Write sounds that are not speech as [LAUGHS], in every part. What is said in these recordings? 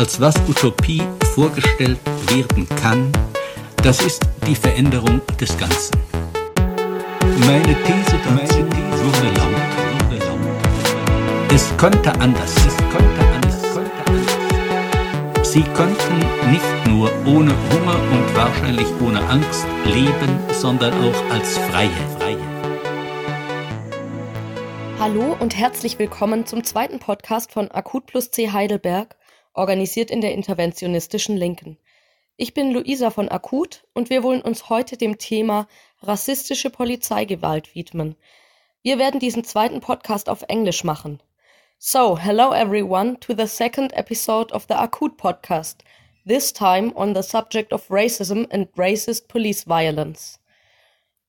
als was Utopie vorgestellt werden kann, das ist die Veränderung des Ganzen. Meine These dazu wurde laut. Es konnte anders. Es konnte anders. Sie konnten nicht nur ohne Hunger und wahrscheinlich ohne Angst leben, sondern auch als Freie. Hallo und herzlich willkommen zum zweiten Podcast von Akut plus C Heidelberg, organisiert in der interventionistischen Linken. Ich bin Luisa von Akut und wir wollen uns heute dem Thema rassistische Polizeigewalt widmen. Wir werden diesen zweiten Podcast auf Englisch machen. So, hello everyone to the second episode of the Akut podcast, this time on the subject of racism and racist police violence.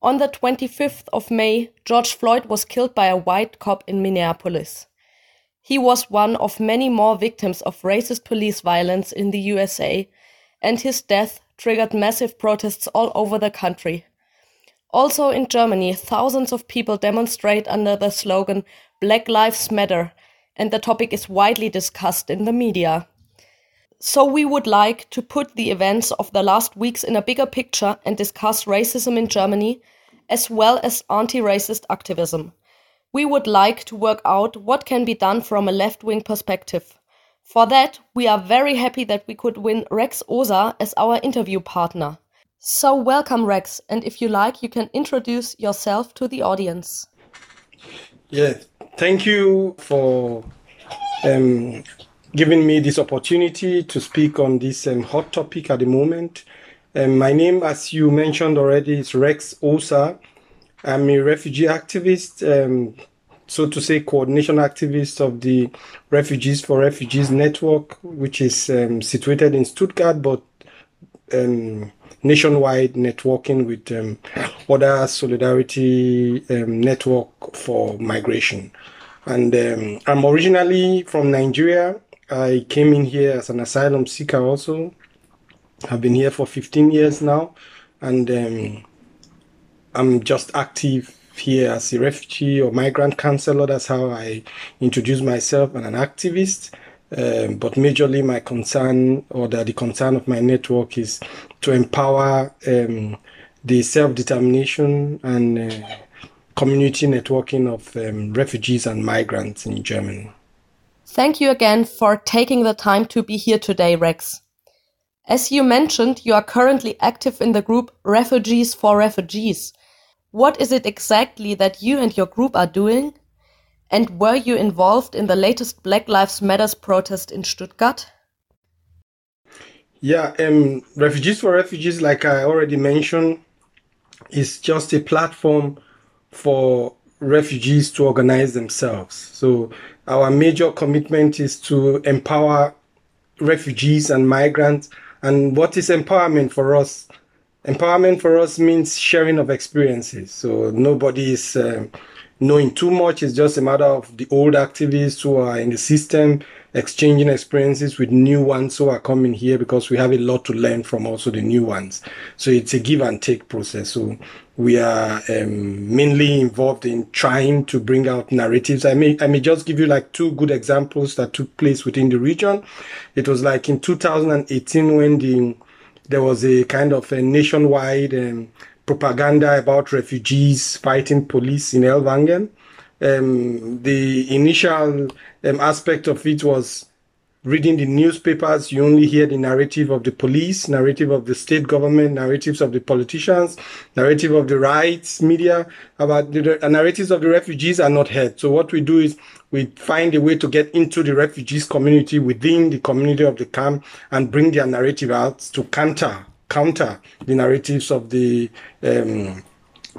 On the 25th of May, George Floyd was killed by a white cop in Minneapolis. He was one of many more victims of racist police violence in the USA, and his death triggered massive protests all over the country. Also in Germany, thousands of people demonstrate under the slogan Black Lives Matter, and the topic is widely discussed in the media. So, we would like to put the events of the last weeks in a bigger picture and discuss racism in Germany, as well as anti racist activism. We would like to work out what can be done from a left wing perspective. For that, we are very happy that we could win Rex Osa as our interview partner. So, welcome, Rex, and if you like, you can introduce yourself to the audience. Yeah, thank you for um, giving me this opportunity to speak on this um, hot topic at the moment. Um, my name, as you mentioned already, is Rex Osa. I'm a refugee activist, um, so to say, coordination activist of the Refugees for Refugees Network, which is um, situated in Stuttgart, but um, nationwide networking with um, other solidarity um, network for migration. And I'm originally from Nigeria. I came in here as an asylum seeker also. I've been here for 15 years now, and um, I'm just active here as a refugee or migrant counselor. That's how I introduce myself and an activist. Um, but majorly, my concern or the, the, concern of my network is to empower um, the self determination and uh, community networking of um, refugees and migrants in Germany. Thank you again for taking the time to be here today, Rex. As you mentioned, you are currently active in the group Refugees for Refugees. What is it exactly that you and your group are doing? And were you involved in the latest Black Lives Matters protest in Stuttgart? Yeah, um, Refugees for Refugees, like I already mentioned, is just a platform for refugees to organize themselves. So our major commitment is to empower refugees and migrants. And what is empowerment for us? Empowerment for us means sharing of experiences. So nobody is um, knowing too much. It's just a matter of the old activists who are in the system exchanging experiences with new ones who are coming here because we have a lot to learn from also the new ones. So it's a give and take process. So we are um, mainly involved in trying to bring out narratives. I may I may just give you like two good examples that took place within the region. It was like in 2018 when the there was a kind of a nationwide um, propaganda about refugees fighting police in Ellwangen. Um, the initial um, aspect of it was reading the newspapers, you only hear the narrative of the police, narrative of the state government, narratives of the politicians, narrative of the rights media, about the, the narratives of the refugees are not heard. So what we do is we find a way to get into the refugees community within the community of the camp and bring their narrative out to counter counter the narratives of the um,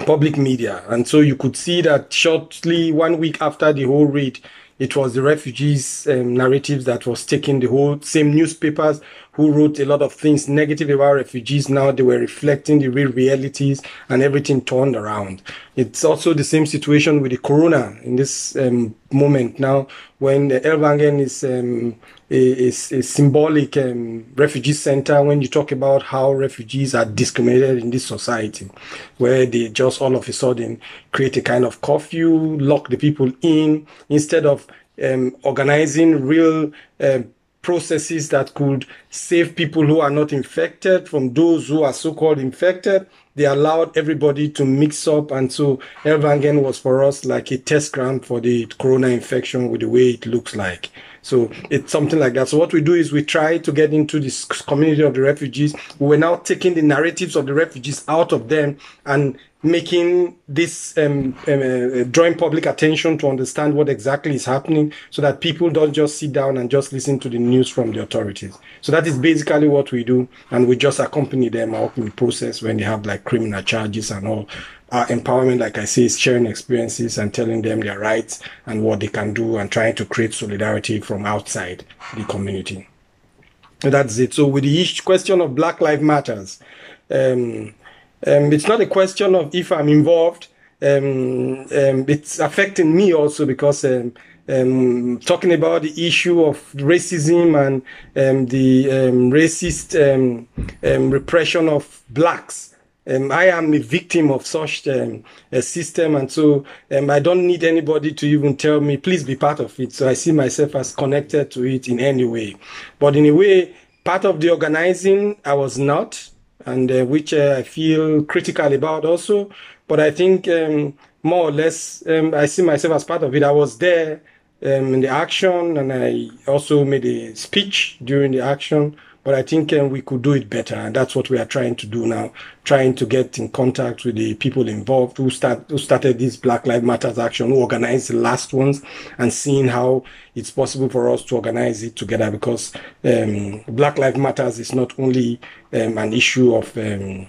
public media. And so you could see that shortly, one week after the whole raid, it was the refugees um, narratives that was taking the whole same newspapers who wrote a lot of things negative about refugees. Now they were reflecting the real realities and everything turned around. It's also the same situation with the corona in this um, moment now when the Ellwangen is um, a, a, a, symbolic um, refugee center when you talk about how refugees are discriminated in this society, where they just all of a sudden create a kind of curfew, lock the people in instead of um, organizing real uh, processes that could save people who are not infected from those who are so-called infected. They allowed everybody to mix up. And so Ellwangen was for us like a test ground for the corona infection with the way it looks like. So it's something like that. So what we do is we try to get into this community of the refugees. We're now taking the narratives of the refugees out of them and making this um, um, uh, drawing public attention to understand what exactly is happening so that people don't just sit down and just listen to the news from the authorities. So that is basically what we do and we just accompany them in the process when they have like criminal charges and all. Our empowerment like i say is sharing experiences and telling them their rights and what they can do and trying to create solidarity from outside the community. That's it. So with the question of black lives matters um, um, it's not a question of if I'm involved. Um, um, it's affecting me also because um, um, talking about the issue of racism and um, the racist repression of blacks. I am a victim of such a system, and so I don't need anybody to even tell me, please be part of it. So I see myself as connected to it in any way. But in a way, part of the organizing, I was not and uh, which uh, I feel critical about also. But I think um, more or less, um, I see myself as part of it. I was there um, in the action, and I also made a speech during the action. But I think um, we could do it better, and that's what we are trying to do now. Trying to get in contact with the people involved who start who started this Black Lives Matters action, who organized the last ones, and seeing how it's possible for us to organize it together. Because um, Black Lives Matters is not only um, an issue of um,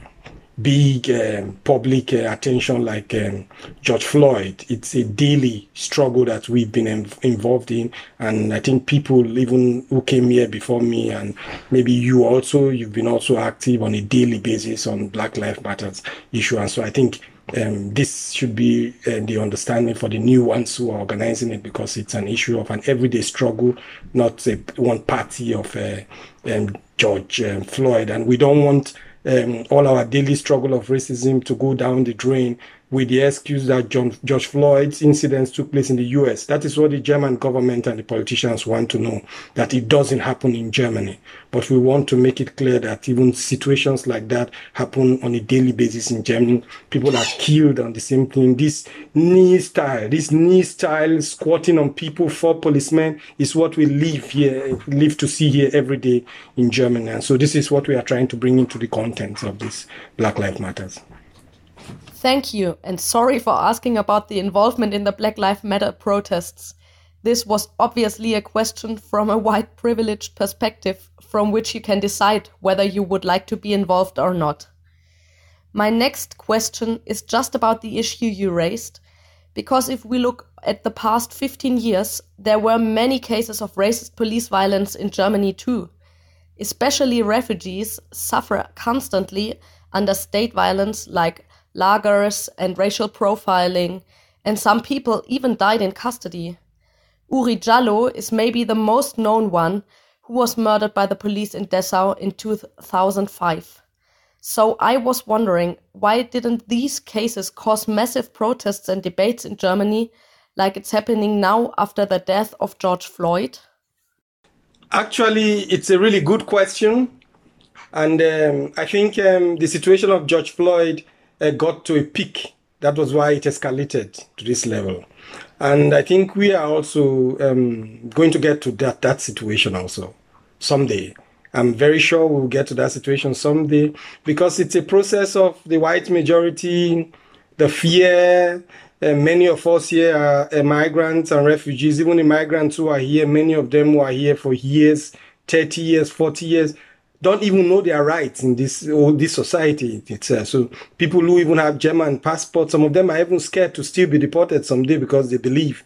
big um, public uh, attention like um, George Floyd. It's a daily struggle that we've been involved in. And I think people even who came here before me and maybe you also, you've been also active on a daily basis on Black Lives Matters issue. And so I think um, this should be uh, the understanding for the new ones who are organizing it because it's an issue of an everyday struggle, not a, one party of uh, um, George um, Floyd. And we don't want um, all our daily struggle of racism to go down the drain with the excuse that John, George Floyd's incidents took place in the US. That is what the German government and the politicians want to know, that it doesn't happen in Germany. But we want to make it clear that even situations like that happen on a daily basis in Germany. People are killed on the same thing. This knee style, this knee style squatting on people for policemen is what we live here, live to see here every day in Germany. And so this is what we are trying to bring into the contents of this Black Lives Matters. Thank you, and sorry for asking about the involvement in the Black Lives Matter protests. This was obviously a question from a white privileged perspective from which you can decide whether you would like to be involved or not. My next question is just about the issue you raised, because if we look at the past 15 years, there were many cases of racist police violence in Germany too. Especially refugees suffer constantly under state violence like lagers, and racial profiling, and some people even died in custody. Oury Jalloh is maybe the most known one who was murdered by the police in Dessau in 2005. So I was wondering why didn't these cases cause massive protests and debates in Germany like it's happening now after the death of George Floyd? Actually, it's a really good question. And um, I think um, the situation of George Floyd uh, got to a peak. That was why it escalated to this level. And I think we are also um, going to get to that, that situation also someday. I'm very sure we'll get to that situation someday because it's a process of the white majority, the fear. Uh, many of us here are uh, migrants and refugees, even the migrants who are here, many of them who are here for years, 30 years, 40 years don't even know their rights in this or this society itself. So people who even have German passports, some of them are even scared to still be deported someday because they believe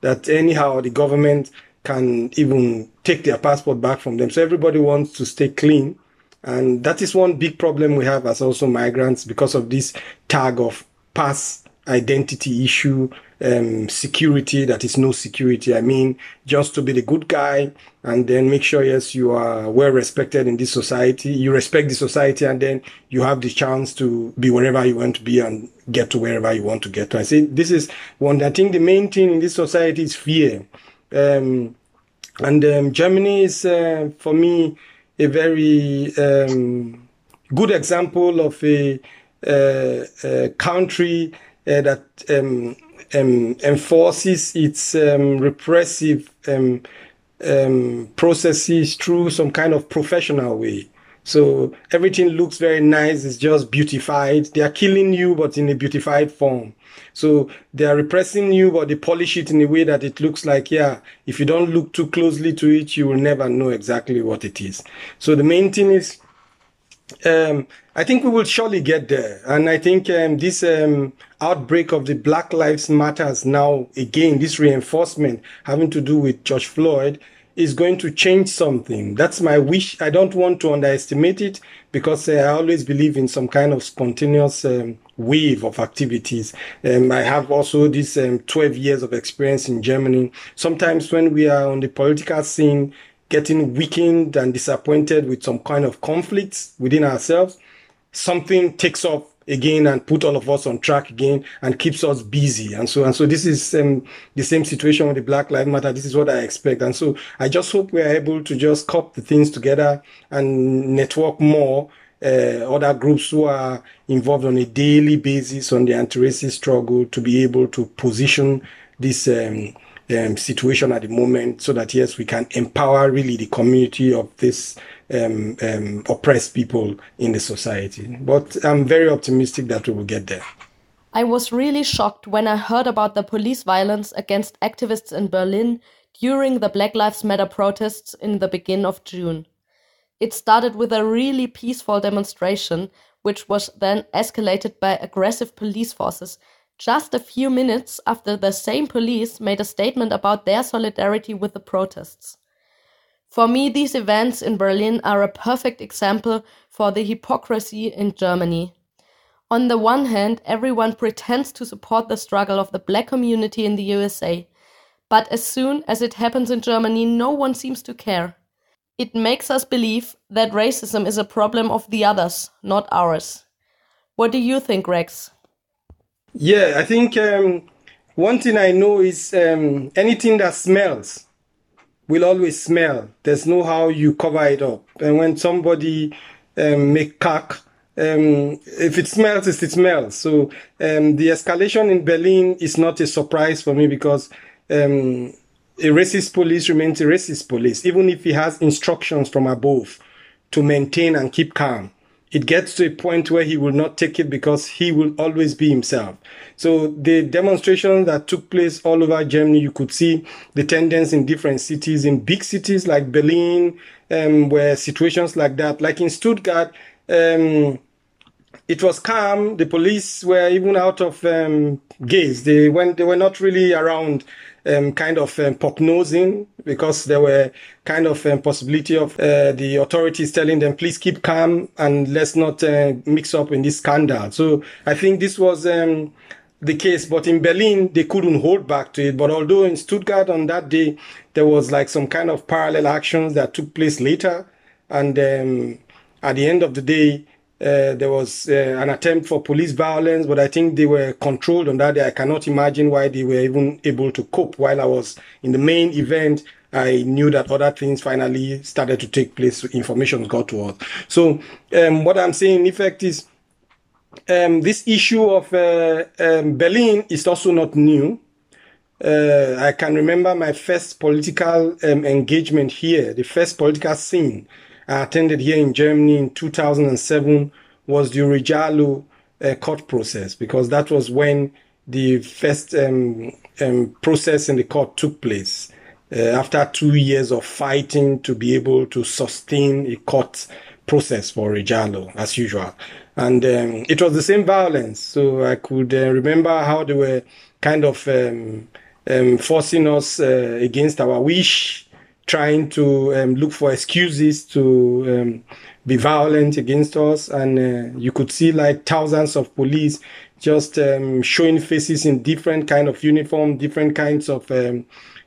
that anyhow the government can even take their passport back from them. So everybody wants to stay clean. And that is one big problem we have as also migrants because of this tag of pass identity issue, um, security that is no security. I mean, just to be the good guy and then make sure, yes, you are well respected in this society. You respect the society and then you have the chance to be wherever you want to be and get to wherever you want to get to. I say this is one, I think the main thing in this society is fear. Um, And um, Germany is, uh, for me, a very um, good example of a, uh, a country uh, that um, um enforces its um, repressive um, processes through some kind of professional way. So everything looks very nice. It's just beautified. They are killing you, but in a beautified form. So they are repressing you, but they polish it in a way that it looks like, yeah, if you don't look too closely to it, you will never know exactly what it is. So the main thing is, um, I think we will surely get there. And I think um, this um, outbreak of the Black Lives Matters now, again, this reinforcement having to do with George Floyd, is going to change something. That's my wish. I don't want to underestimate it because uh, I always believe in some kind of spontaneous um, wave of activities. Um, I have also this um, 12 years of experience in Germany. Sometimes when we are on the political scene, getting weakened and disappointed with some kind of conflicts within ourselves, something takes off again and put all of us on track again and keeps us busy. And so and so this is um, the same situation with the black lives matter. This is what i expect. And so i just hope we are able to just cup the things together and network more uh, other groups who are involved on a daily basis on the anti-racist struggle to be able to position this um, um, situation at the moment so that yes we can empower really the community of this um, um, oppressed people in the society. But I'm very optimistic that we will get there. I was really shocked when I heard about the police violence against activists in Berlin during the Black Lives Matter protests in the beginning of June. It started with a really peaceful demonstration, which was then escalated by aggressive police forces just a few minutes after the same police made a statement about their solidarity with the protests. For me, these events in Berlin are a perfect example for the hypocrisy in Germany. On the one hand, everyone pretends to support the struggle of the black community in the USA, but as soon as it happens in Germany, no one seems to care. It makes us believe that racism is a problem of the others, not ours. What do you think, Rex? Yeah, I think um, one thing I know is um, anything that smells will always smell. There's no how you cover it up. And when somebody um, make cack, um, if it smells, it smells. So um, the escalation in Berlin is not a surprise for me because um, a racist police remains a racist police, even if he has instructions from above to maintain and keep calm it gets to a point where he will not take it because he will always be himself. So the demonstrations that took place all over Germany, you could see the tendency in different cities, in big cities like Berlin, um, where situations like that, like in Stuttgart, um, it was calm. The police were even out of um, gaze. They went. They were not really around um, kind of um, prognosing because there were kind of um, possibility of uh, the authorities telling them, please keep calm and let's not uh, mix up in this scandal. So I think this was um, the case. But in Berlin, they couldn't hold back to it. But although in Stuttgart on that day, there was like some kind of parallel actions that took place later. And um, at the end of the day, uh, there was uh, an attempt for police violence, but I think they were controlled on that day. I cannot imagine why they were even able to cope. While I was in the main event, I knew that other things finally started to take place. Information got to us. So um, what I'm saying, in effect, is um, this issue of uh, um, Berlin is also not new. Uh, I can remember my first political um, engagement here, the first political scene I attended here in Germany in 2007 was the Oury uh, court process because that was when the first um, um, process in the court took place. Uh, after two years of fighting to be able to sustain a court process for Oury Jalloh, as usual. And um, it was the same violence. So I could uh, remember how they were kind of um, um, forcing us uh, against our wish trying to um, look for excuses to um, be violent against us. And uh, you could see like thousands of police just um, showing faces in different kind of uniform, different kinds of um,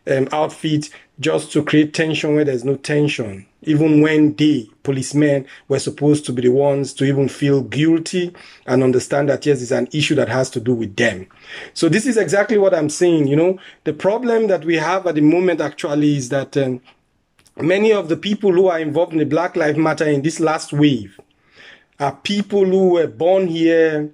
um, outfits, just to create tension where there's no tension. Even when they, policemen, were supposed to be the ones to even feel guilty and understand that yes, it's an issue that has to do with them. So this is exactly what I'm saying. You know, the problem that we have at the moment actually is that um, many of the people who are involved in the Black Lives Matter in this last wave are people who were born here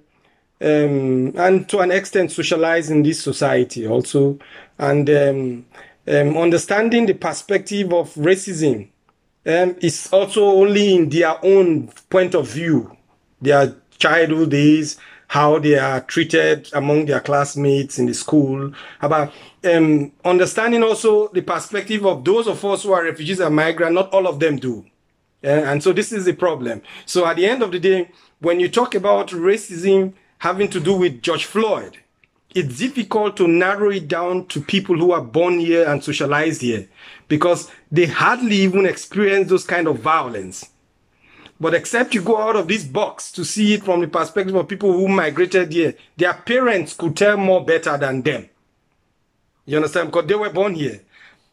um, and to an extent socialized in this society also, and um, um, understanding the perspective of racism um, is also only in their own point of view, their childhood days, how they are treated among their classmates in the school, about um, understanding also the perspective of those of us who are refugees and migrants. Not all of them do. and so this is the problem. So at the end of the day, when you talk about racism having to do with George Floyd, it's difficult to narrow it down to people who are born here and socialized here because they hardly even experience those kind of violence. But except you go out of this box to see it from the perspective of people who migrated here, their parents could tell more better than them. You understand? Because they were born here.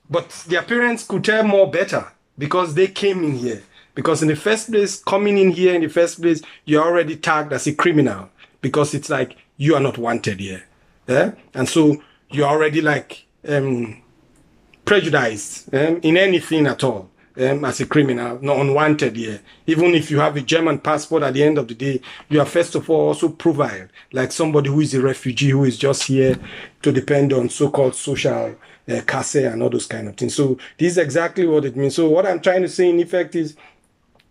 But their parents could tell more better because they came in here. Because in the first place, coming in here in the first place, you're already tagged as a criminal because it's like you are not wanted here. Yeah? And so you're already like um, prejudiced um, in anything at all um, as a criminal, not unwanted here. Even if you have a German passport at the end of the day, you are first of all also profiled like somebody who is a refugee who is just here to depend on so-called social uh, and all those kind of things. So this is exactly what it means. So what I'm trying to say in effect is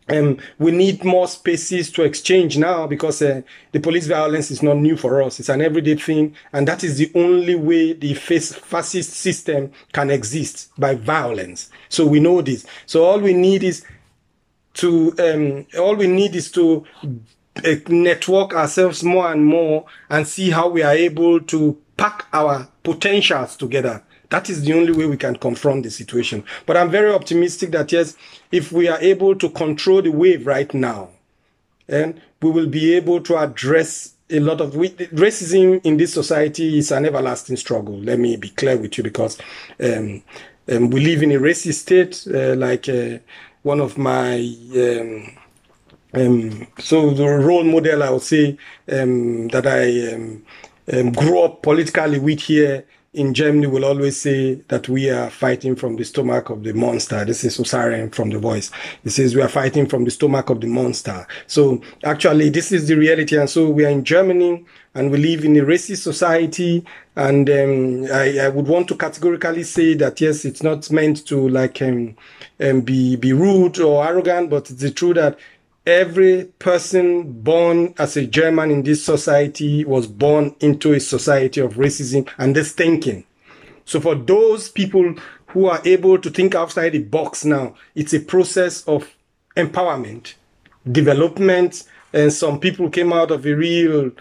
um, we need more spaces to exchange now because uh, the police violence is not new for us. It's an everyday thing. And that is the only way the fascist system can exist by violence. So we know this. So all we need is to, um, all we need is to uh, network ourselves more and more and see how we are able to pack our potentials together that is the only way we can confront the situation. But I'm very optimistic that yes, if we are able to control the wave right now, and we will be able to address a lot of racism in this society is an everlasting struggle. Let me be clear with you because um, um, we live in a racist state. Uh, like uh, one of my um, um so the role model I would say um, that I um, grew up politically with here in Germany will always say that we are fighting from the stomach of the monster. This is Osaren from The Voice. He says we are fighting from the stomach of the monster. So actually, this is the reality. And so we are in Germany and we live in a racist society. And um, I, I, would want to categorically say that yes, it's not meant to like um, um, be be rude or arrogant, but it's the truth that every person born as a German in this society was born into a society of racism and this thinking. So for those people who are able to think outside the box now, it's a process of empowerment, development, and some people came out of a real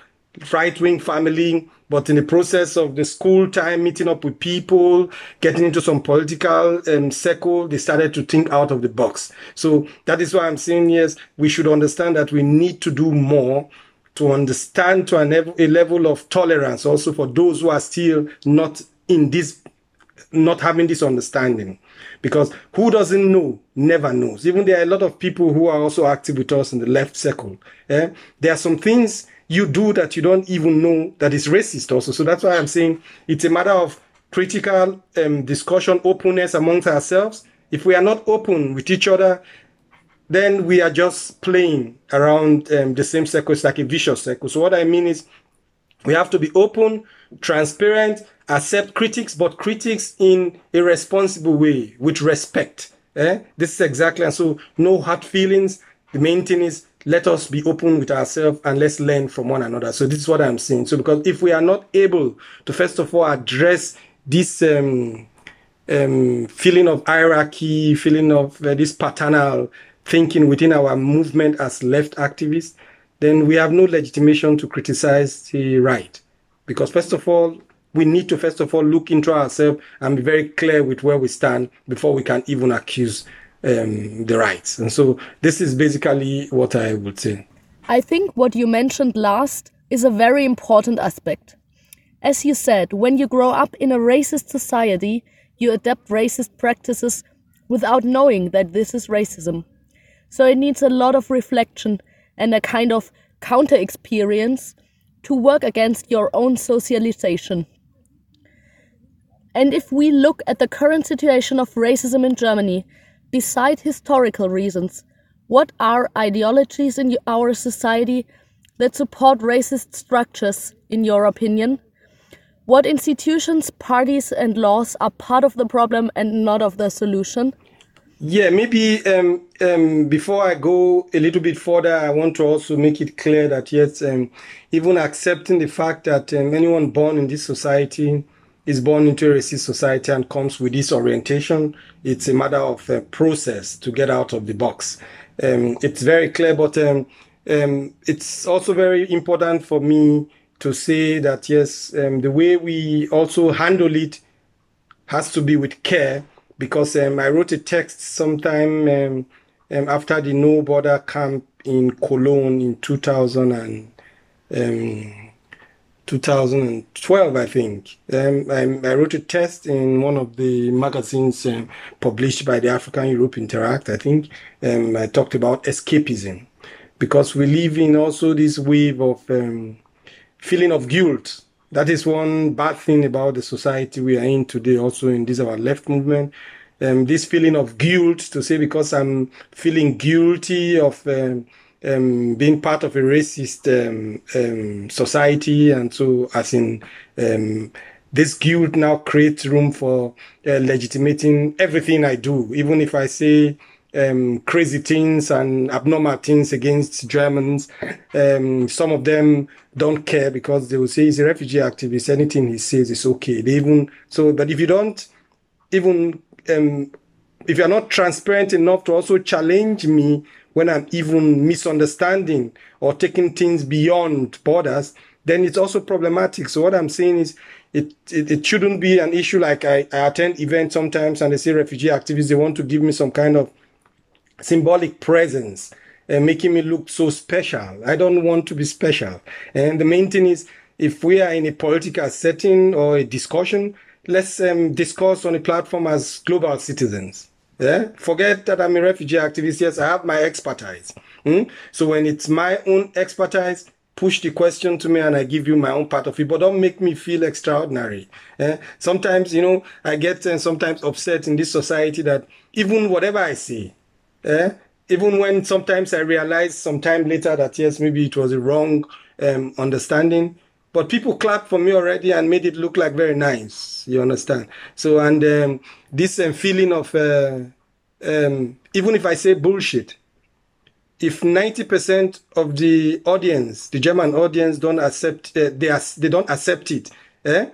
right-wing family but in the process of the school time, meeting up with people, getting into some political um, circle, they started to think out of the box. So that is why I'm saying, yes, we should understand that we need to do more to understand to a level of tolerance also for those who are still not in this, not having this understanding. Because who doesn't know never knows. Even there are a lot of people who are also active with us in the left circle. Eh? There are some things you do that you don't even know that is racist also. So that's why I'm saying it's a matter of critical um, discussion, openness amongst ourselves. If we are not open with each other, then we are just playing around um, the same circle. It's like a vicious circle. So what I mean is we have to be open, transparent, accept critics, but critics in a responsible way with respect. Eh? This is exactly, and so no hard feelings. The main thing is let us be open with ourselves and let's learn from one another. So this is what I'm saying. So because if we are not able to first of all address this um, um, feeling of hierarchy, feeling of uh, this paternal thinking within our movement as left activists, then we have no legitimation to criticize the right. Because first of all, we need to first of all look into ourselves and be very clear with where we stand before we can even accuse um, the rights. And so this is basically what I would say. I think what you mentioned last is a very important aspect. As you said, when you grow up in a racist society, you adapt racist practices without knowing that this is racism. So it needs a lot of reflection and a kind of counter experience to work against your own socialization. And if we look at the current situation of racism in Germany, beside historical reasons, what are ideologies in our society that support racist structures, in your opinion? What institutions, parties, and laws are part of the problem and not of the solution? Yeah, maybe um, um, before I go a little bit further, I want to also make it clear that yes, um, even accepting the fact that um, anyone born in this society is born into a racist society and comes with this orientation, it's a matter of a process to get out of the box. Um, it's very clear, but um, it's also very important for me to say that yes, the way we also handle it has to be with care because um, I wrote a text sometime um, um, after the No Border camp in Cologne in 2000 and, um, 2012, I think. Um, I, I, wrote a test in one of the magazines um, published by the Afrique Europe Interact, I think. I talked about escapism because we live in also this wave of feeling of guilt that is one bad thing about the society we are in today, also in this our left movement. Um, this feeling of guilt to say because I'm feeling guilty of um, being part of a racist um, um, society, and so as in um, this guilt now creates room for uh, legitimating everything I do, even if I say um, crazy things and abnormal things against Germans. Um, some of them don't care because they will say he's a refugee activist. Anything he says is okay. They even so, but if you don't even um, if you're not transparent enough to also challenge me when I'm even misunderstanding or taking things beyond borders, then it's also problematic. So what I'm saying is it, it, it shouldn't be an issue like I, I attend events sometimes and they say refugee activists, they want to give me some kind of symbolic presence and making me look so special. I don't want to be special. And the main thing is, if we are in a political setting or a discussion, let's um, discuss on a platform as global citizens. Yeah? Forget that I'm a refugee activist. Yes, I have my expertise. Hmm? So when it's my own expertise, push the question to me and I give you my own part of it, but don't make me feel extraordinary. Eh? Sometimes, you know, I get uh, sometimes upset in this society that even whatever I say, Eh? Even when sometimes I realize sometime later that yes, maybe it was a wrong um, understanding, but people clapped for me already and made it look like very nice. You understand? So, and um, this um, feeling of uh, um, even if I say bullshit, if 90% of the audience, the German audience, don't accept, uh, they, they don't accept it, eh?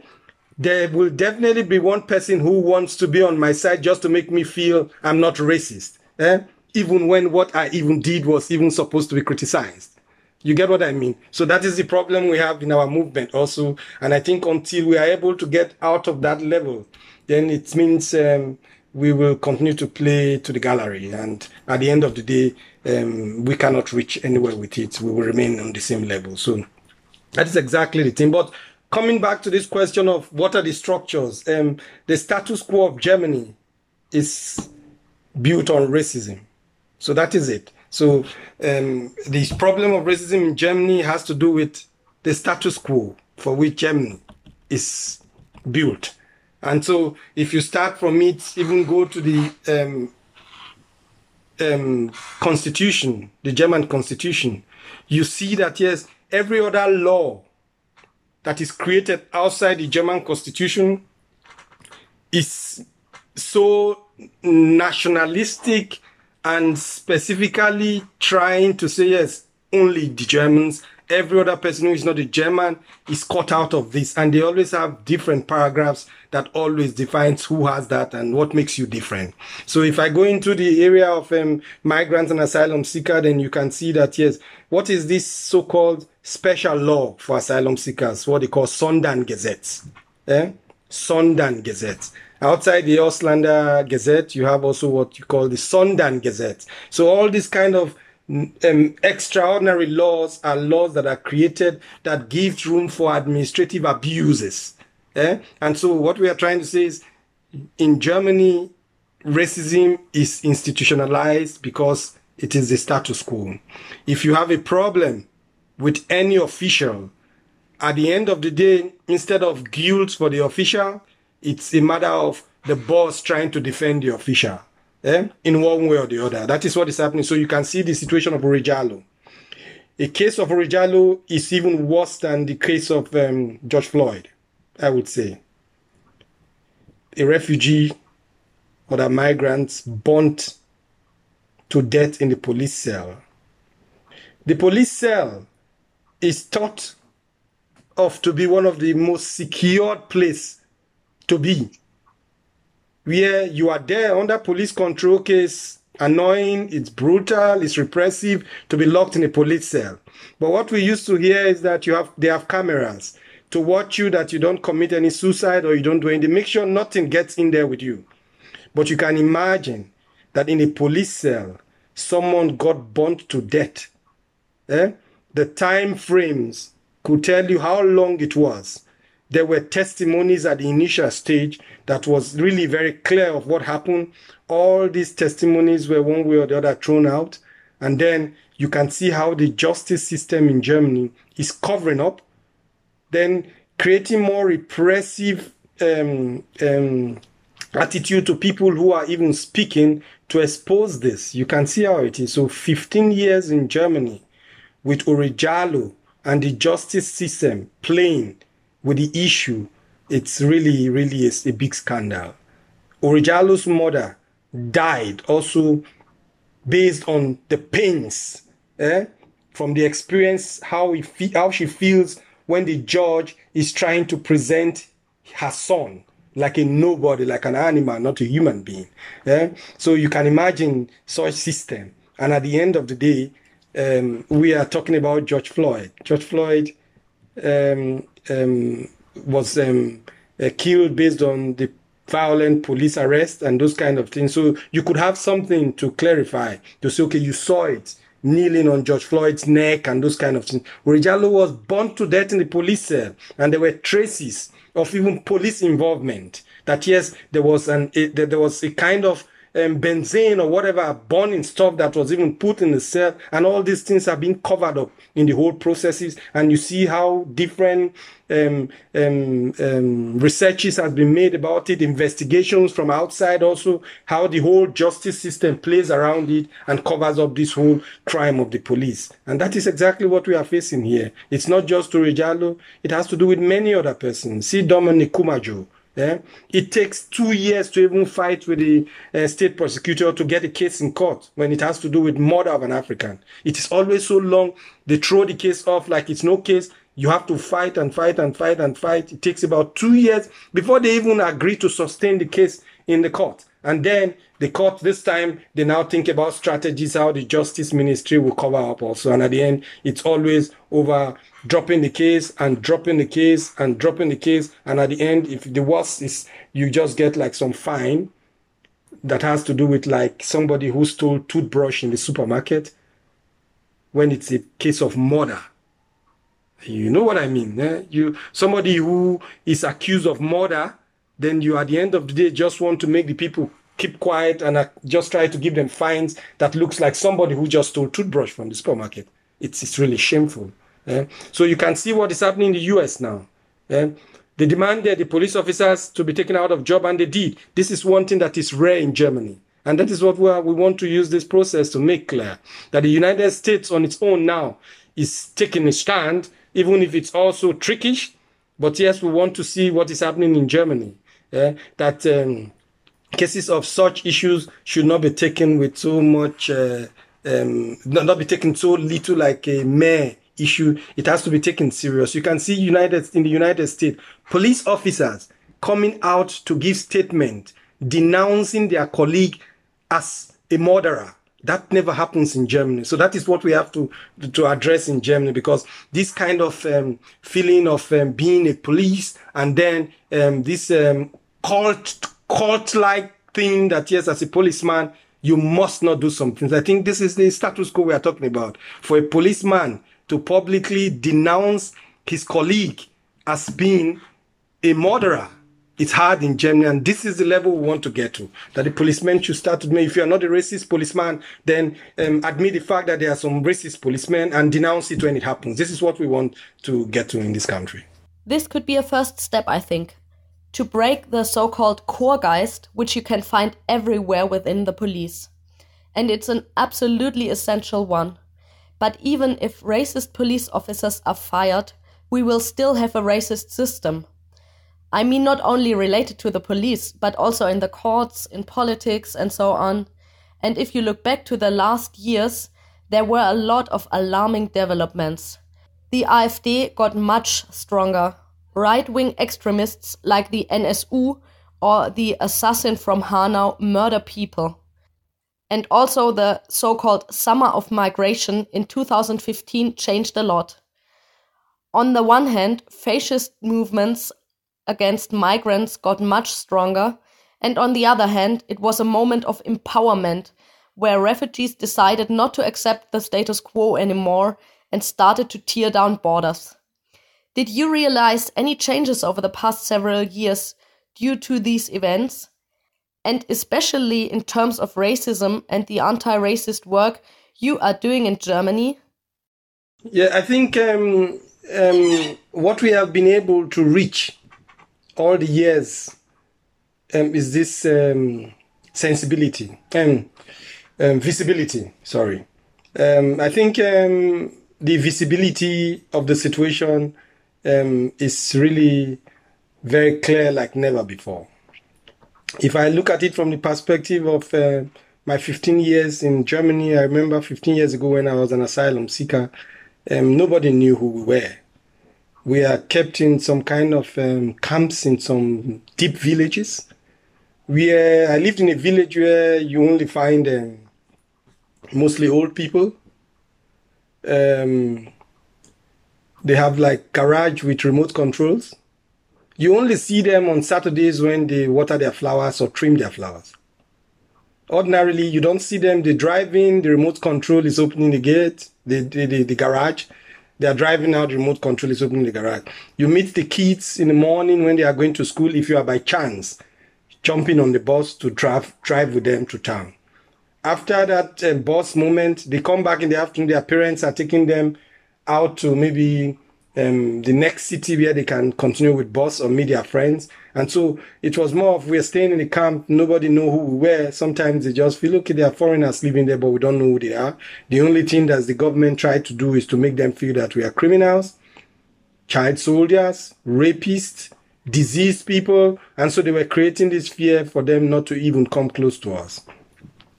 there will definitely be one person who wants to be on my side just to make me feel I'm not racist. Eh? even when what I even did was even supposed to be criticized. You get what I mean? So that is the problem we have in our movement also. And I think until we are able to get out of that level, then it means um, we will continue to play to the gallery. And at the end of the day, um, we cannot reach anywhere with it. We will remain on the same level. So that is exactly the thing. But coming back to this question of what are the structures, um, the status quo of Germany is built on racism. So that is it. So um, this problem of racism in Germany has to do with the status quo for which Germany is built. And so if you start from it, even go to the um, um, constitution, the German constitution, you see that yes, every other law that is created outside the German constitution is so nationalistic and specifically trying to say, yes, only the Germans, every other person who is not a German is cut out of this. And they always have different paragraphs that always defines who has that and what makes you different. So if I go into the area of um, migrants and asylum seeker, then you can see that, yes, what is this so-called special law for asylum seekers? What they call Sondergesetz. Eh? Sondergesetz. Outside the Ausländergesetz, you have also what you call the Sondergesetz. So all these kind of um, extraordinary laws are laws that are created that give room for administrative abuses. Eh? And so what we are trying to say is in Germany, racism is institutionalized because it is the status quo. If you have a problem with any official, at the end of the day, instead of guilt for the official, it's a matter of the boss trying to defend the official. eh, in one way or the other. That is what is happening. So you can see the situation of Jalloh. A case of Oury is even worse than the case of um, George Floyd, I would say. A refugee or a migrant burnt to death in the police cell. The police cell is thought of to be one of the most secured place to be where you are there under police control case annoying it's brutal it's repressive to be locked in a police cell but what we used to hear is that you have they have cameras to watch you that you don't commit any suicide or you don't do anything make sure nothing gets in there with you but you can imagine that in a police cell someone got burnt to death eh? the time frames could tell you how long it was. There were testimonies at the initial stage that was really very clear of what happened. All these testimonies were one way or the other thrown out. And then you can see how the justice system in Germany is covering up, then creating more repressive um, um, attitude to people who are even speaking to expose this. You can see how it is. So 15 years in Germany with Oury Jalloh and the justice system playing with the issue, it's really, really a big scandal. Oury Jalloh's mother died also based on the pains eh, from the experience, how, he fe- how she feels when the judge is trying to present her son like a nobody, like an animal, not a human being. Eh? So you can imagine such system. And at the end of the day, um, we are talking about George Floyd. George Floyd um, um, was um, uh, killed based on the violent police arrest and those kind of things. So you could have something to clarify to say, okay, you saw it kneeling on George Floyd's neck and those kind of things. Oury was burnt to death in the police cell, and there were traces of even police involvement. That yes, there was an a, there was a kind of um, benzene or whatever burning stuff that was even put in the cell and all these things have been covered up in the whole processes. And you see how different um, um, um, researches has been made about it investigations from outside also how the whole justice system plays around it and covers up this whole crime of the police. And that is exactly what we are facing here. It's not just to Oury it has to do with many other persons. See Dominique Koumadio yeah? It takes two years to even fight with the uh, state prosecutor to get a case in court when it has to do with murder of an African. It is always so long. They throw the case off like it's no case. You have to fight and fight and fight and fight. It takes about two years before they even agree to sustain the case in the court. And then the court, this time, they now think about strategies, how the justice ministry will cover up also. And at the end, it's always over dropping the case and dropping the case and dropping the case. And at the end, if the worst is you just get like some fine that has to do with like somebody who stole toothbrush in the supermarket when it's a case of murder. You know what I mean? Eh? You somebody who is accused of murder, then you at the end of the day just want to make the people keep quiet and uh, just try to give them fines that looks like somebody who just stole toothbrush from the supermarket. It's it's really shameful. Eh? So you can see what is happening in the US now. Eh? They demanded the police officers to be taken out of job, and they did. This is one thing that is rare in Germany. And that is what we, are, we want to use this process to make clear that the United States on its own now is taking a stand, even if it's also trickish. But yes, we want to see what is happening in Germany. Eh? That um, cases of such issues should not be taken with so much, uh, um, not, not be taken so little like a mere issue. It has to be taken serious. You can see United in the United States, police officers coming out to give statement denouncing their colleague as a murderer. That never happens in Germany. So that is what we have to to address in Germany because this kind of um, feeling of um, being a police and then um, this um, cult cult like thing that yes, as a policeman you must not do some things. I think this is the status quo we are talking about. For a policeman to publicly denounce his colleague as being a murderer. It's hard in Germany, and this is the level we want to get to. That the policemen should start to, if you are not a racist policeman, then um, admit the fact that there are some racist policemen and denounce it when it happens. This is what we want to get to in this country. This could be a first step, I think, to break the so called Korpsgeist, which you can find everywhere within the police. And it's an absolutely essential one. But even if racist police officers are fired, we will still have a racist system. I mean, not only related to the police, but also in the courts, in politics, and so on. And if you look back to the last years, there were a lot of alarming developments. The AfD got much stronger. Right wing extremists like the NSU or the assassin from Hanau murder people. And also the so called Summer of Migration in 2015 changed a lot. On the one hand, fascist movements against migrants got much stronger, and on the other hand, it was a moment of empowerment where refugees decided not to accept the status quo anymore and started to tear down borders. Did you realize any changes over the past several years due to these events? And especially in terms of racism and the anti racist work you are doing in Germany? Yeah, I think um, um, what we have been able to reach all the years um, is this um, sensibility and um, visibility. Sorry, um, I think the visibility of the situation is really very clear, like never before. If I look at it from the perspective of uh, my 15 years in Germany, I remember 15 years ago when I was an asylum seeker, nobody knew who we were we are kept in some kind of um, camps in some deep villages. We, uh, I lived in a village where you only find um, mostly old people. Um, they have like garage with remote controls. You only see them on Saturdays when they water their flowers or trim their flowers. Ordinarily, you don't see them. They drive in, the remote control is opening the gate, the, the, the, the garage, they are driving out, the remote control is opening the garage. You meet the kids in the morning when they are going to school, if you are by chance jumping on the bus to drive, drive with them to town. After that uh, bus moment, they come back in the afternoon, their parents are taking them out to maybe um, the next city where they can continue with boss or meet their friends. And so it was more of we're staying in the camp, nobody know who we were. Sometimes they just feel, okay, there are foreigners living there, but we don't know who they are. The only thing that the government tried to do is to make them feel that we are criminals, child soldiers, rapists, diseased people. And so they were creating this fear for them not to even come close to us.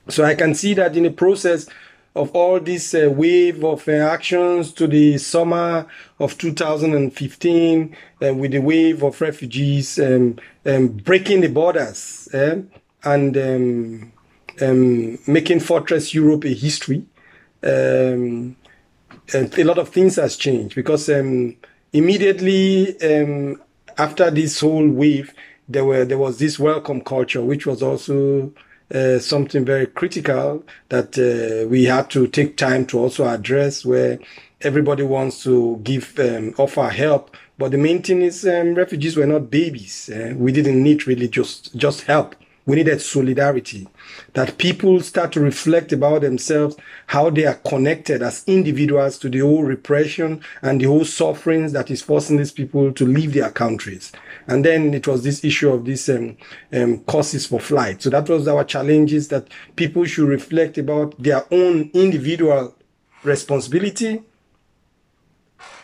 So I can see that in the process, of all this uh, wave of uh, actions to the summer of 2015 uh, with the wave of refugees um, um, breaking the borders eh, and um, um, making Fortress Europe a history. Um, a lot of things has changed because um, immediately after this whole wave, there were there was this welcome culture, which was also uh, something very critical that uh, we had to take time to also address where everybody wants to give um, offer help. But the main thing is um, refugees were not babies uh, we didn't need really just just help. We needed solidarity that people start to reflect about themselves, how they are connected as individuals to the whole repression and the whole sufferings that is forcing these people to leave their countries. And then it was this issue of these um, um, courses for flight. So that was our challenges that people should reflect about their own individual responsibility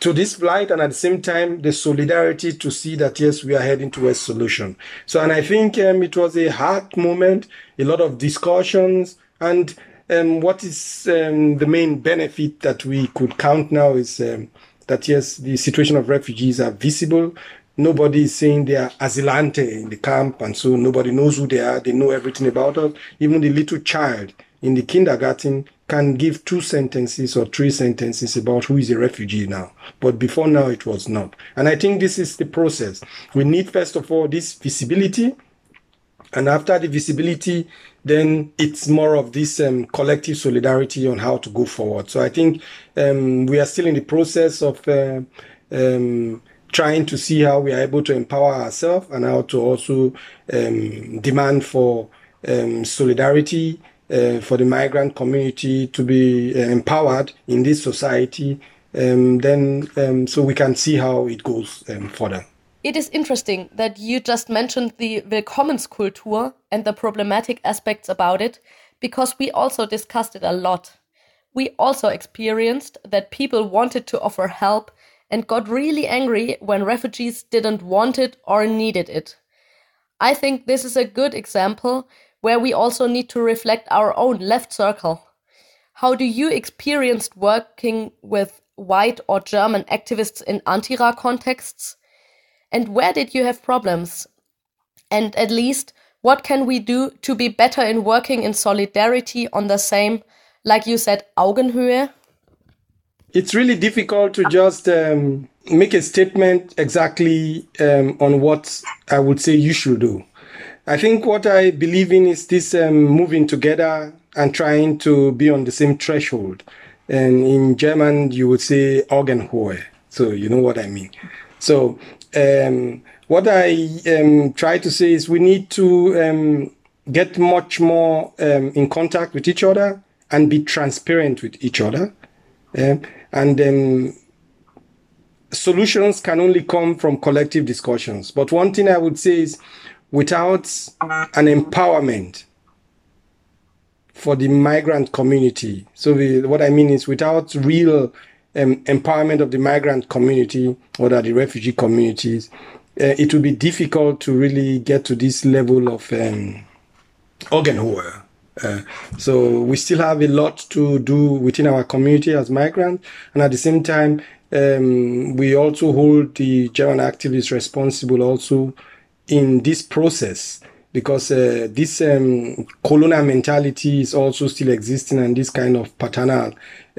to this flight and at the same time the solidarity to see that yes we are heading towards a solution so and i think um, it was a hard moment a lot of discussions and um, what is um, the main benefit that we could count now is um, that yes the situation of refugees are visible nobody is saying they are asylante in the camp and so nobody knows who they are they know everything about us even the little child in the kindergarten can give two sentences or three sentences about who is a refugee now. But before now, it was not. And I think this is the process. We need, first of all, this visibility. And after the visibility, then it's more of this um, collective solidarity on how to go forward. So I think um, we are still in the process of uh, um, trying to see how we are able to empower ourselves and how to also um, demand for um, solidarity uh, for the migrant community to be uh, empowered in this society, um, then um, so we can see how it goes um, further. It is interesting that you just mentioned the Willkommenskultur and the problematic aspects about it, because we also discussed it a lot. We also experienced that people wanted to offer help and got really angry when refugees didn't want it or needed it. I think this is a good example where we also need to reflect our own left circle. How do you experience working with white or German activists in Anti-Ra contexts? And where did you have problems? And at least, what can we do to be better in working in solidarity on the same, like you said, Augenhöhe? It's really difficult to just um, make a statement exactly um, on what I would say you should do. I think what I believe in is this um, moving together and trying to be on the same threshold. And in German, you would say Augenhöhe. So you know what I mean. So um, what I um, try to say is we need to um, get much more um, in contact with each other and be transparent with each other. Uh, and um, solutions can only come from collective discussions. But one thing I would say is without an empowerment for the migrant community, so what I mean is without real um, empowerment of the migrant community or the refugee communities, uh, it will be difficult to really get to this level of um, Augenhöhe. Uh, so we still have a lot to do within our community as migrants, and at the same time, um, we also hold the German activists responsible also in this process because uh, this um, colonial mentality is also still existing and this kind of paternal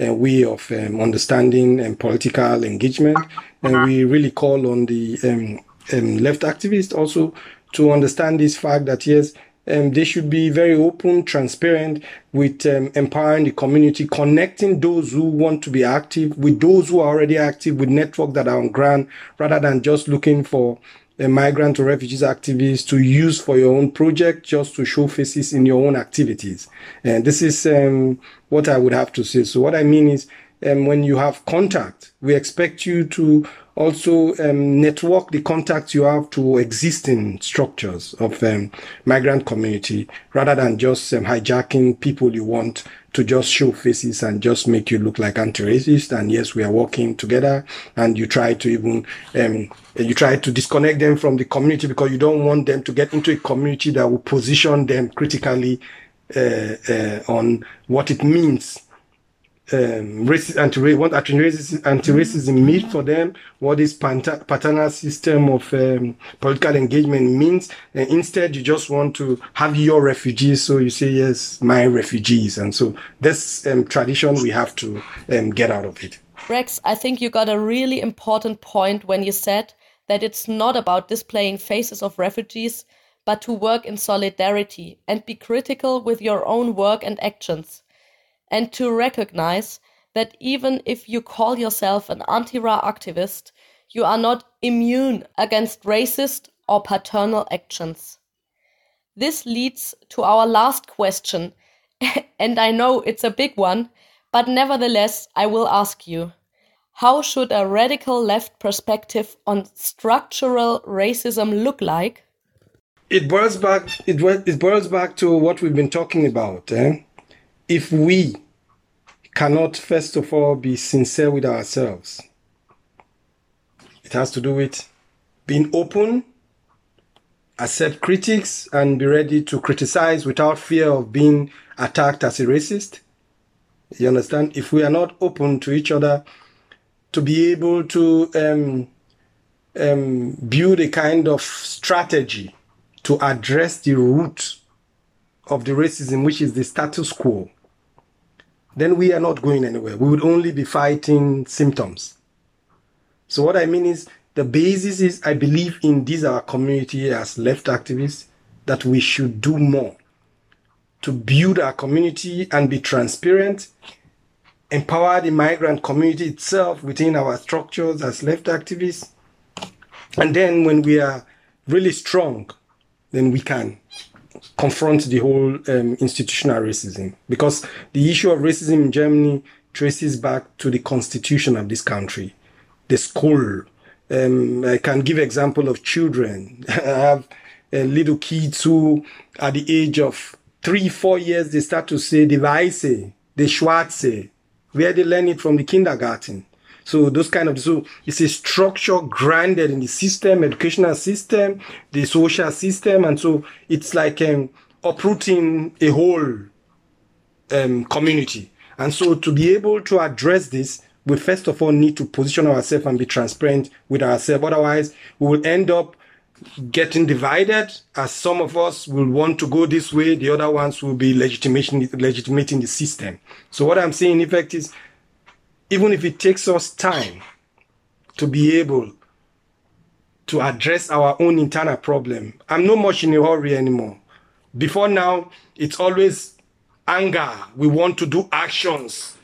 uh, way of um, understanding and political engagement. And we really call on the um, um left activists also to understand this fact that yes, um, they should be very open, transparent with um, empowering the community, connecting those who want to be active with those who are already active with networks that are on ground rather than just looking for a migrant or refugees activists to use for your own project just to show faces in your own activities. And this is um, what I would have to say. So what I mean is um, when you have contact, we expect you to also um, network the contacts you have to existing structures of um, migrant community rather than just um, hijacking people you want to just show faces and just make you look like anti-racist. And yes, we are working together and you try to even, um, you try to disconnect them from the community because you don't want them to get into a community that will position them critically uh, uh, on what it means um, racist, anti what anti-racism, anti-racism means for them, what this paternal system of um, political engagement means. And instead, you just want to have your refugees, so you say yes, my refugees, and so this um, tradition we have to um, get out of it. Rex, I think you got a really important point when you said that it's not about displaying faces of refugees, but to work in solidarity and be critical with your own work and actions and to recognize that even if you call yourself an anti-Ra activist, you are not immune against racist or paternal actions. This leads to our last question, [LAUGHS] and I know it's a big one, but nevertheless, I will ask you. How should a radical left perspective on structural racism look like? It boils back. It, it boils back to what we've been talking about. Eh? If we cannot, first of all, be sincere with ourselves, it has to do with being open, accept critics, and be ready to criticize without fear of being attacked as a racist. You understand? If we are not open to each other, to be able to um, um, build a kind of strategy to address the root of the racism, which is the status quo, then we are not going anywhere. We would only be fighting symptoms. So what I mean is the basis is I believe in this our community as left activists that we should do more to build our community and be transparent, empower the migrant community itself within our structures as left activists. And then when we are really strong, then we can confront the whole um, institutional racism because the issue of racism in Germany traces back to the constitution of this country, the school, Um, I can give example of children. [LAUGHS] I have uh, little kids who, at the age of three, four years, they start to say the Weisse, the Schwarze, where they learn it from the kindergarten. So those kind of so it's a structure grounded in the system, educational system, the social system, and so it's like um, uprooting a whole um, community. And so to be able to address this, we first of all need to position ourselves and be transparent with ourselves. Otherwise, we will end up getting divided as some of us will want to go this way. The other ones will be legitimating, legitimating the system. So what I'm saying in effect is, even if it takes us time to be able to address our own internal problem, I'm not much in a hurry anymore. Before now, it's always anger. We want to do actions,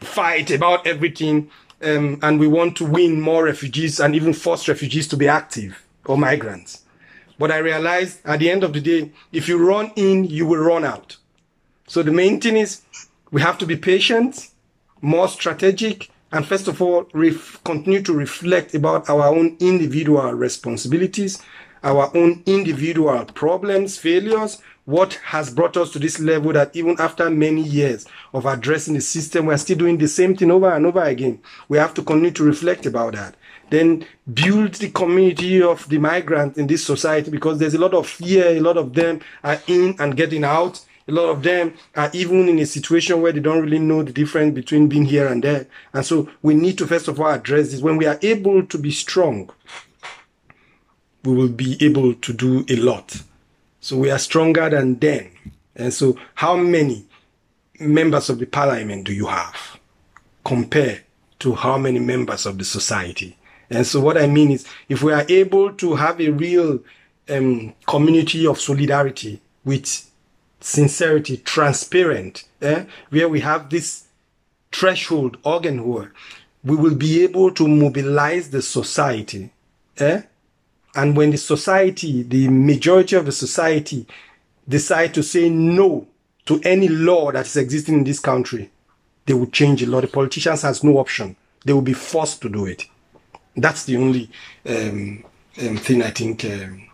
fight about everything, um, and we want to win more refugees and even force refugees to be active or migrants. But I realized at the end of the day, if you run in, you will run out. So the main thing is we have to be patient, more strategic, and first of all, ref- continue to reflect about our own individual responsibilities, our own individual problems, failures, what has brought us to this level that even after many years of addressing the system, we're still doing the same thing over and over again. We have to continue to reflect about that. Then build the community of the migrants in this society because there's a lot of fear. A lot of them are in and getting out. A lot of them are even in a situation where they don't really know the difference between being here and there. And so we need to first of all address this. When we are able to be strong, we will be able to do a lot. So we are stronger than them. And so how many members of the parliament do you have compared to how many members of the society? And so what I mean is if we are able to have a real um, community of solidarity with sincerity, transparent, eh, where we have this threshold organ where we will be able to mobilize the society eh, and when the society, the majority of the society decide to say no to any law that is existing in this country, they will change the law. The politicians has no option. They will be forced to do it. That's the only um, um, thing I think um,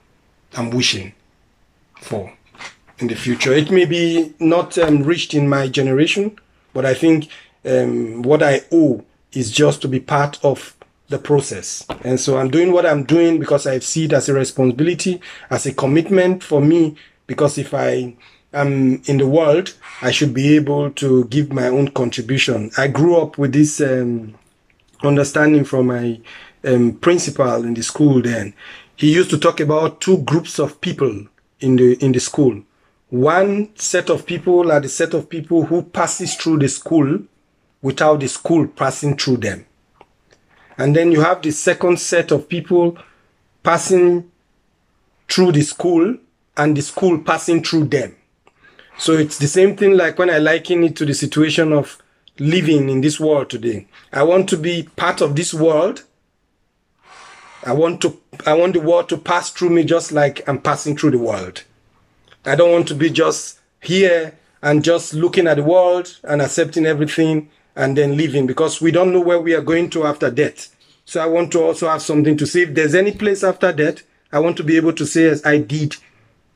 I'm wishing for in the future. It may be not um, reached in my generation, but I think um, what I owe is just to be part of the process. And so I'm doing what I'm doing because I see it as a responsibility, as a commitment for me, because if I am in the world, I should be able to give my own contribution. I grew up with this um, understanding from my um, principal in the school then. He used to talk about two groups of people in the in the school. One set of people are the set of people who passes through the school without the school passing through them. And then you have the second set of people passing through the school and the school passing through them. So it's the same thing like when I liken it to the situation of living in this world today. I want to be part of this world. I want to I want the world to pass through me just like I'm passing through the world. I don't want to be just here and just looking at the world and accepting everything and then leaving because we don't know where we are going to after death. So I want to also have something to say. If there's any place after death, I want to be able to say as I did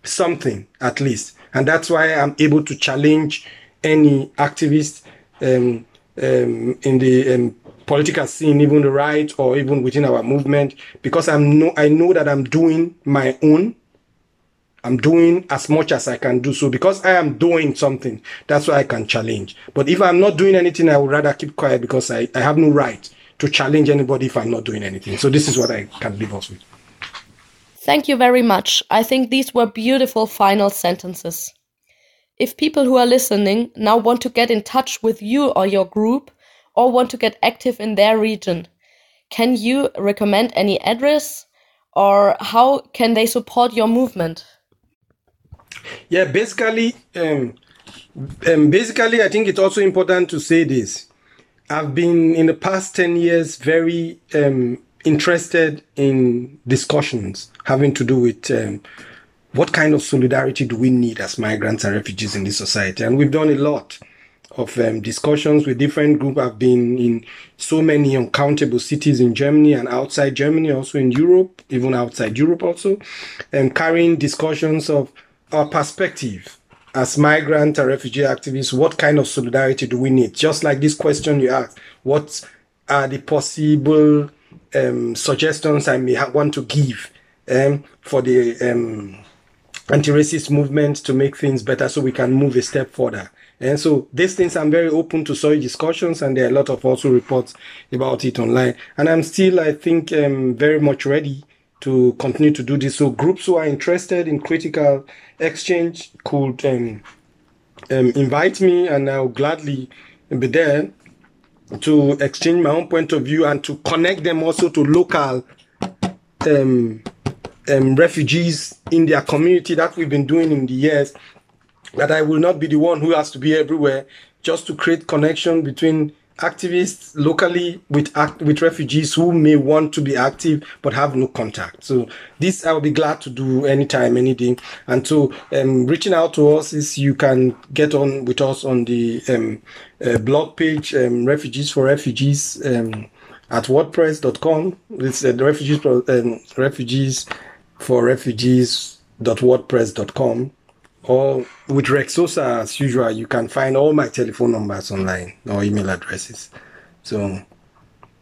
something at least. And that's why I'm able to challenge any activist um, um, in the um, political scene, even the right or even within our movement, because I'm no, I know that I'm doing my own I'm doing as much as I can do. So because I am doing something, that's why I can challenge. But if I'm not doing anything, I would rather keep quiet because I, I have no right to challenge anybody if I'm not doing anything. So this is what I can leave us with. Thank you very much. I think these were beautiful final sentences. If people who are listening now want to get in touch with you or your group or want to get active in their region, can you recommend any address or how can they support your movement? Yeah, basically, um, um, basically, I think it's also important to say this. I've been in the past 10 years very um, interested in discussions having to do with um, what kind of solidarity do we need as migrants and refugees in this society. And we've done a lot of um, discussions with different groups. I've been in so many uncountable cities in Germany and outside Germany, also in Europe, even outside Europe also, and carrying discussions of our perspective as migrant and refugee activists. What kind of solidarity do we need? Just like this question you asked, what are the possible um, suggestions I may want to give um, for the um, anti-racist movement to make things better so we can move a step further. And so these things I'm very open to such discussions and there are a lot of also reports about it online. And I'm still, I think, um, very much ready to continue to do this. So groups who are interested in critical exchange could um, um, invite me and I'll gladly be there to exchange my own point of view and to connect them also to local um, um, refugees in their community that we've been doing in the years that I will not be the one who has to be everywhere just to create connection between activists locally with act, with refugees who may want to be active but have no contact. So this I will be glad to do anytime, anything. And so um, reaching out to us is you can get on with us on the um, uh, blog page um, Refugees for Refugees um, at WordPress.com. It's uh, the refugees um, refugees for refugees.wordpress.com or with Rex Osa, as usual. You can find all my telephone numbers online or email addresses. So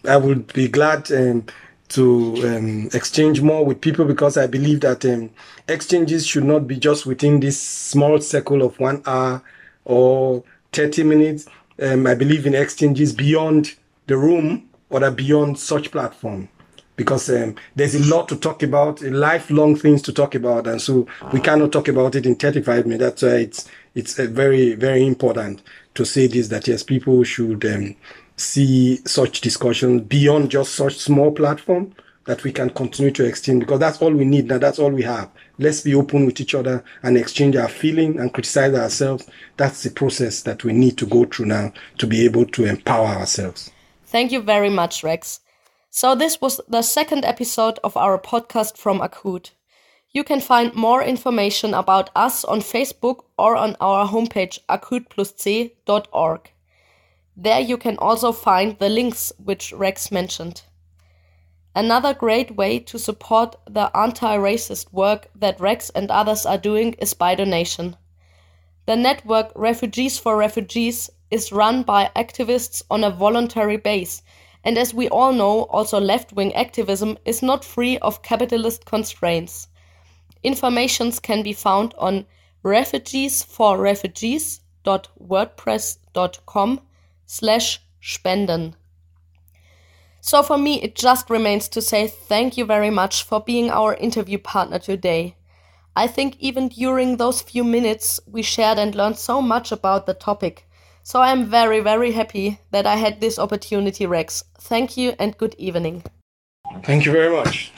I would be glad um, to um, exchange more with people because I believe that um, exchanges should not be just within this small circle of one hour or 30 minutes. Um, I believe in exchanges beyond the room or beyond such platform because um, there's a lot to talk about, lifelong things to talk about, and so we cannot talk about it in 35 minutes. That's why it's it's uh, very very important to say this that yes, people should um, see such discussions beyond just such small platform that we can continue to extend because that's all we need now. That's all we have. Let's be open with each other and exchange our feeling and criticize ourselves. That's the process that we need to go through now to be able to empower ourselves. Thank you very much, Rex. So, this was the second episode of our podcast from Akut. You can find more information about us on Facebook or on our homepage akutplusc.org. There you can also find the links which Rex mentioned. Another great way to support the anti racist work that Rex and others are doing is by donation. The network Refugees for Refugees is run by activists on a voluntary base and as we all know, also left wing activism is not free of capitalist constraints. Informations can be found on refugeesforrefugees.wordpress.com slash spenden. So for me, it just remains to say thank you very much for being our interview partner today. I think even during those few minutes, we shared and learned so much about the topic. So I am very, very happy that I had this opportunity, Rex. Thank you and good evening. Thank you very much.